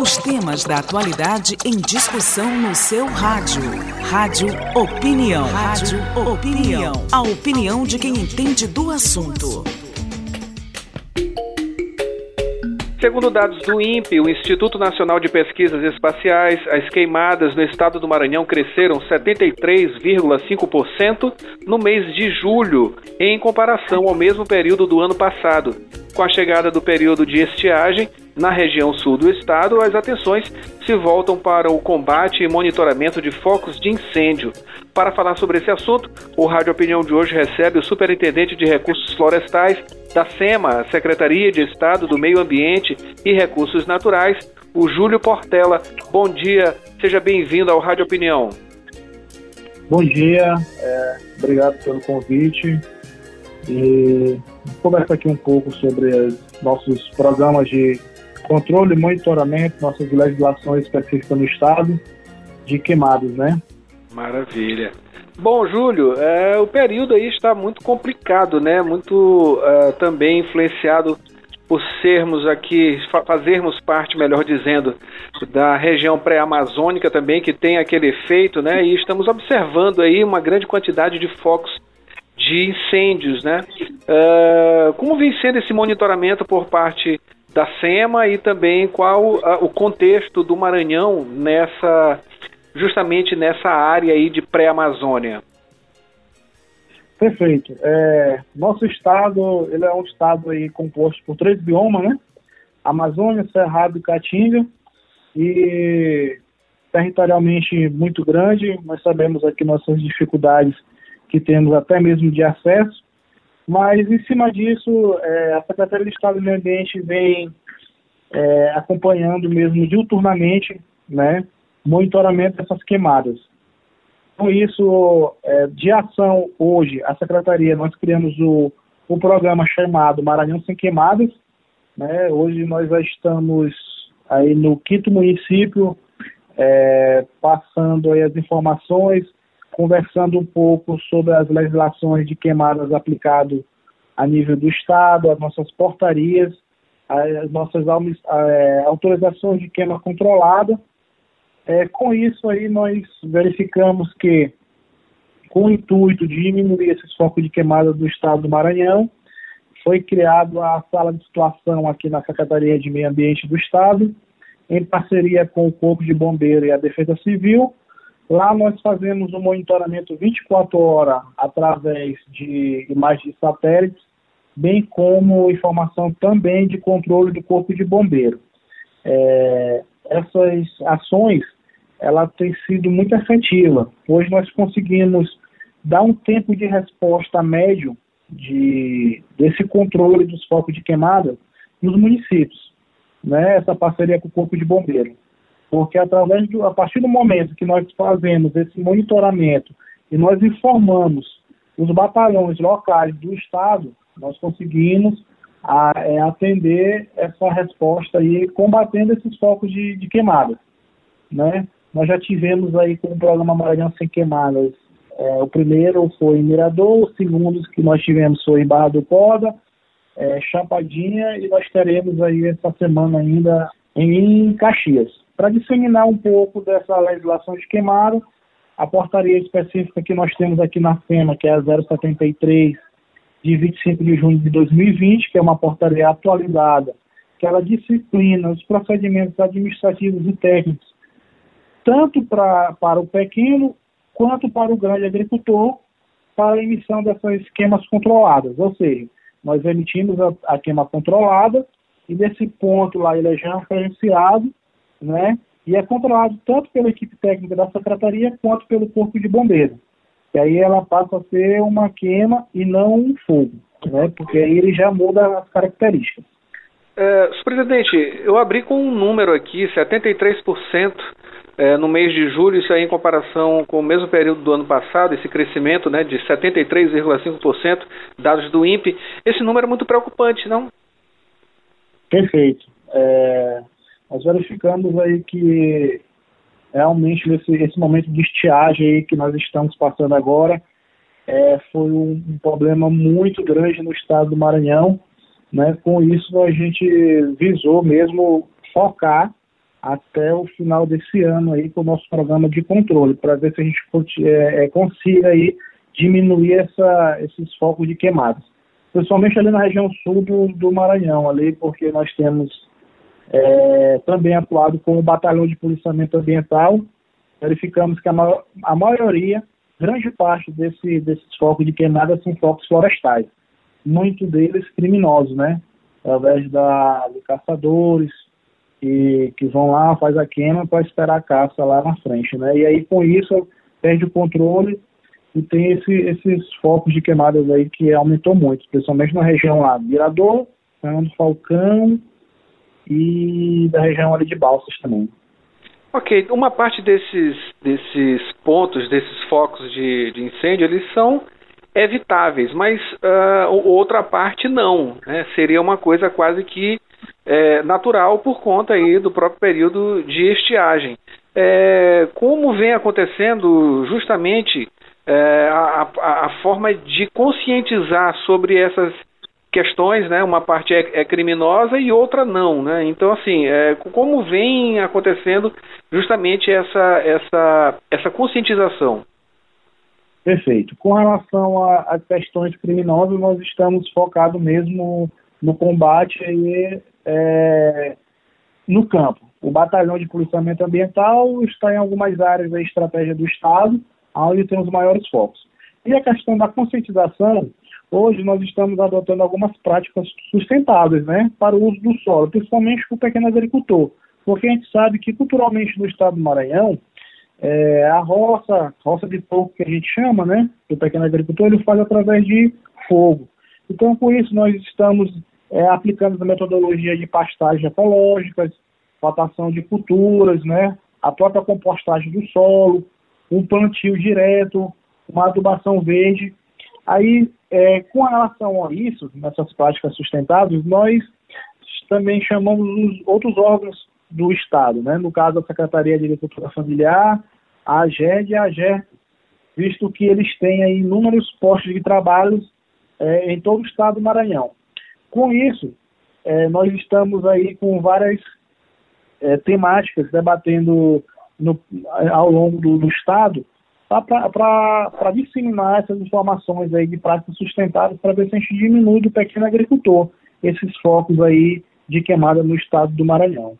Os temas da atualidade em discussão no seu rádio. Rádio Opinião. Rádio Opinião. A opinião de quem entende do assunto. Segundo dados do INPE, o Instituto Nacional de Pesquisas Espaciais, as queimadas no estado do Maranhão cresceram 73,5% no mês de julho, em comparação ao mesmo período do ano passado. Com a chegada do período de estiagem, na região sul do estado, as atenções se voltam para o combate e monitoramento de focos de incêndio. Para falar sobre esse assunto, o Rádio Opinião de hoje recebe o Superintendente de Recursos Florestais da SEMA, Secretaria de Estado do Meio Ambiente e Recursos Naturais, o Júlio Portela. Bom dia, seja bem-vindo ao Rádio Opinião. Bom dia, é, obrigado pelo convite e conversa aqui um pouco sobre nossos programas de controle e monitoramento, nossas legislações específicas no Estado de queimados, né? Maravilha. Bom, Júlio, é, o período aí está muito complicado, né? Muito é, também influenciado por sermos aqui, fazermos parte, melhor dizendo, da região pré-amazônica também, que tem aquele efeito, né? E estamos observando aí uma grande quantidade de focos de incêndios, né? Uh, como vem sendo esse monitoramento por parte da SEMA e também qual uh, o contexto do Maranhão nessa justamente nessa área aí de pré-Amazônia? Perfeito. É, nosso estado ele é um estado aí composto por três biomas, né? Amazônia, Cerrado e Caatinga. E territorialmente muito grande. Nós sabemos aqui nossas dificuldades que temos até mesmo de acesso. Mas, em cima disso, é, a Secretaria de Estado do Meio Ambiente vem é, acompanhando mesmo diuturnamente, né, monitoramento dessas queimadas. Com isso, é, de ação hoje, a Secretaria, nós criamos o, o programa chamado Maranhão Sem Queimadas, né, hoje nós já estamos aí no quinto município, é, passando aí as informações, conversando um pouco sobre as legislações de queimadas aplicado a nível do Estado, as nossas portarias, as nossas é, autorizações de queima controlada. É, com isso aí nós verificamos que, com o intuito de diminuir esses focos de queimada do Estado do Maranhão, foi criado a sala de situação aqui na Secretaria de Meio Ambiente do Estado, em parceria com o Corpo de Bombeiro e a Defesa Civil, Lá nós fazemos um monitoramento 24 horas através de imagens de satélites, bem como informação também de controle do corpo de bombeiro. É, essas ações ela tem sido muito efetiva. Hoje nós conseguimos dar um tempo de resposta médio de, desse controle dos focos de queimada nos municípios, né? Essa parceria com o corpo de bombeiro porque através do, a partir do momento que nós fazemos esse monitoramento e nós informamos os batalhões locais do estado, nós conseguimos a, é, atender essa resposta aí, combatendo esses focos de, de queimadas, né? Nós já tivemos aí com o programa Maranhão Sem Queimadas, é, o primeiro foi em Mirador, o segundo que nós tivemos foi em Barra do Poda, é, Chapadinha, e nós teremos aí essa semana ainda em Caxias. Para disseminar um pouco dessa legislação de queimada, a portaria específica que nós temos aqui na FEMA, que é a 073, de 25 de junho de 2020, que é uma portaria atualizada, que ela disciplina os procedimentos administrativos e técnicos, tanto pra, para o pequeno quanto para o grande agricultor, para a emissão dessas esquemas controladas. Ou seja, nós emitimos a, a queima controlada e nesse ponto lá ele é já referenciado né? E é controlado tanto pela equipe técnica da secretaria quanto pelo corpo de bombeiro. E aí ela passa a ser uma queima e não um fogo, né? Porque aí ele já muda as características. É, presidente, eu abri com um número aqui, 73% é, no mês de julho, isso aí em comparação com o mesmo período do ano passado, esse crescimento né, de 73,5%, dados do INPE. Esse número é muito preocupante, não? Perfeito. É, nós verificamos aí que realmente esse, esse momento de estiagem aí que nós estamos passando agora é, foi um, um, problema muito grande no estado do Maranhão. Né? Com isso, a gente visou mesmo focar até o final desse ano aí com o nosso programa de controle, para ver se a gente é, é, consiga aí diminuir essa, esses focos de queimadas. Principalmente ali na região sul do, do Maranhão, ali, porque nós temos é, também atuado com o Batalhão de Policiamento Ambiental, verificamos que a, maior, a maioria, grande parte desse, desses focos de queimada são focos florestais, muito deles criminosos, né? Através da, de caçadores, que, que vão lá, faz a queima para esperar a caça lá na frente, né? E aí com isso perde o controle e tem esse, esses focos de queimadas aí que aumentou muito, principalmente na região lá, Mirador, Fernando Falcão e da região ali de Balsas também. Ok, uma parte desses, desses pontos, desses focos de, de incêndio, eles são evitáveis, mas uh, outra parte não. Né? Seria uma coisa quase que é, natural por conta aí do próprio período de estiagem. É, como vem acontecendo justamente é, a, a, a, forma de conscientizar sobre essas questões, né? Uma parte é, é criminosa e outra não, né? Então, assim, é, como vem acontecendo justamente essa, essa, essa conscientização? Perfeito. Com relação a, questões criminosas, nós estamos focados mesmo no combate aí, é, no campo. O Batalhão de Policiamento Ambiental está em algumas áreas da estratégia do Estado, onde tem os maiores focos. E a questão da conscientização, hoje nós estamos adotando algumas práticas sustentáveis né, para o uso do solo, principalmente para o pequeno agricultor. Porque a gente sabe que culturalmente no estado do Maranhão, é, a roça, roça de porco que a gente chama, né, do pequeno agricultor, ele faz através de fogo. Então, com isso, nós estamos é, aplicando a metodologia de pastagem ecológicas, rotação de culturas, né, a própria compostagem do solo, um plantio direto, uma adubação verde. Aí, é, com relação a isso, nessas práticas sustentáveis, nós também chamamos os outros órgãos do Estado, né? no caso a Secretaria de Agricultura Familiar, a AGED e a AGER, visto que eles têm aí inúmeros postos de trabalho é, em todo o estado do Maranhão. Com isso, é, nós estamos aí com várias é, temáticas debatendo no, ao longo do, do estado para disseminar essas informações aí de práticas sustentáveis para ver se a gente diminui do pequeno agricultor esses focos aí de queimada no estado do Maranhão.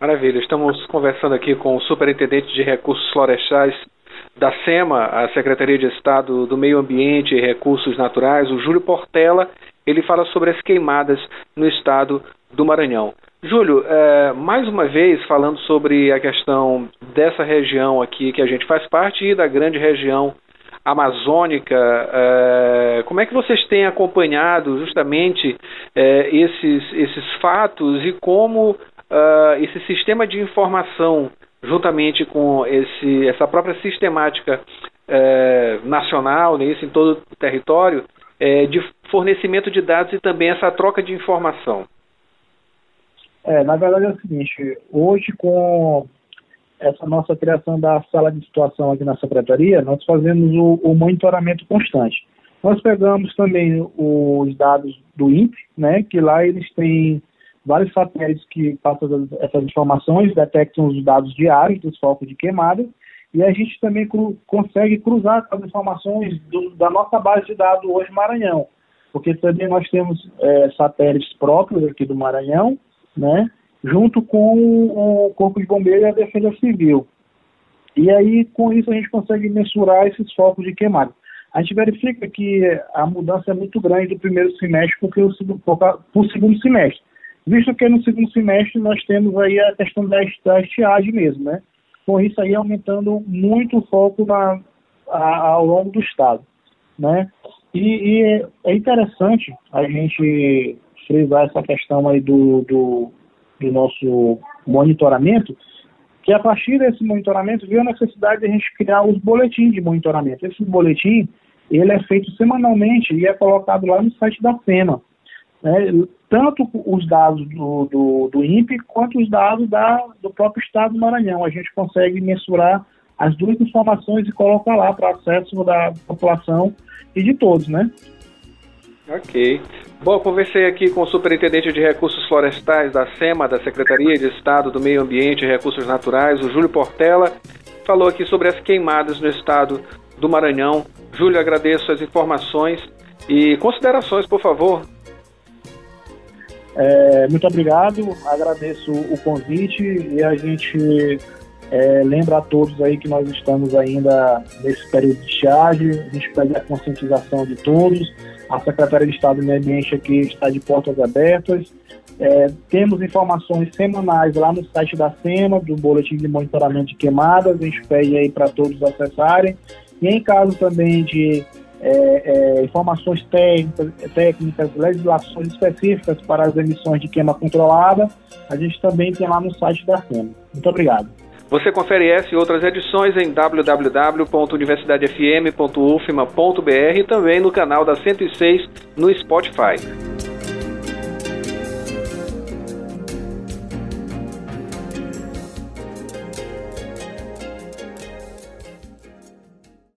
Maravilha, estamos conversando aqui com o Superintendente de Recursos Florestais da SEMA, a Secretaria de Estado do Meio Ambiente e Recursos Naturais, o Júlio Portela, ele fala sobre as queimadas no estado do Maranhão. Júlio, é, mais uma vez falando sobre a questão dessa região aqui que a gente faz parte e da grande região amazônica, é, como é que vocês têm acompanhado justamente é, esses, esses fatos e como uh, esse sistema de informação, juntamente com esse, essa própria sistemática é, nacional, né, isso em todo o território, é, de fornecimento de dados e também essa troca de informação? É, na verdade é o seguinte, hoje com essa nossa criação da sala de situação aqui na Secretaria, nós fazemos o, o monitoramento constante. Nós pegamos também os dados do INPE, né, que lá eles têm vários satélites que passam essas informações, detectam os dados diários dos focos de queimada, e a gente também cru, consegue cruzar as informações do, da nossa base de dados hoje Maranhão, porque também nós temos é, satélites próprios aqui do Maranhão, né, junto com o Corpo de Bombeiros e a Defesa Civil. E aí, com isso, a gente consegue mensurar esses focos de queimada. A gente verifica que a mudança é muito grande do primeiro semestre para o segundo semestre. Visto que no segundo semestre nós temos aí a questão da, da estiagem mesmo, né? Com isso aí aumentando muito o foco na, a, ao longo do estado, né? E, e, é interessante a gente frisar essa questão aí do, do, do nosso monitoramento, que a partir desse monitoramento viu a necessidade de a gente criar os boletins de monitoramento. Esse boletim, ele é feito semanalmente e é colocado lá no site da FEMA. Né? Tanto os dados do, do, do INPE quanto os dados da, do próprio Estado do Maranhão. A gente consegue mensurar as duas informações e colocar lá para acesso da população e de todos, né? Ok. Bom, conversei aqui com o Superintendente de Recursos Florestais da SEMA, da Secretaria de Estado do Meio Ambiente e Recursos Naturais, o Júlio Portela, falou aqui sobre as queimadas no estado do Maranhão. Júlio, agradeço as informações e considerações, por favor. É, muito obrigado, agradeço o convite e a gente é, lembra a todos aí que nós estamos ainda nesse período de estiagem, a gente pede a conscientização de todos, a Secretaria de Estado do Meio Ambiente aqui está de portas abertas, é, temos informações semanais lá no site da SEMA, do Boletim de Monitoramento de Queimadas, a gente pede aí para todos acessarem, e em caso também de é, é, informações técnicas, técnicas, legislações específicas para as emissões de queima controlada, a gente também tem lá no site da SEMA. Muito obrigado. Você confere essa e outras edições em www.universidadefm.ufma.br e também no canal da 106 no Spotify.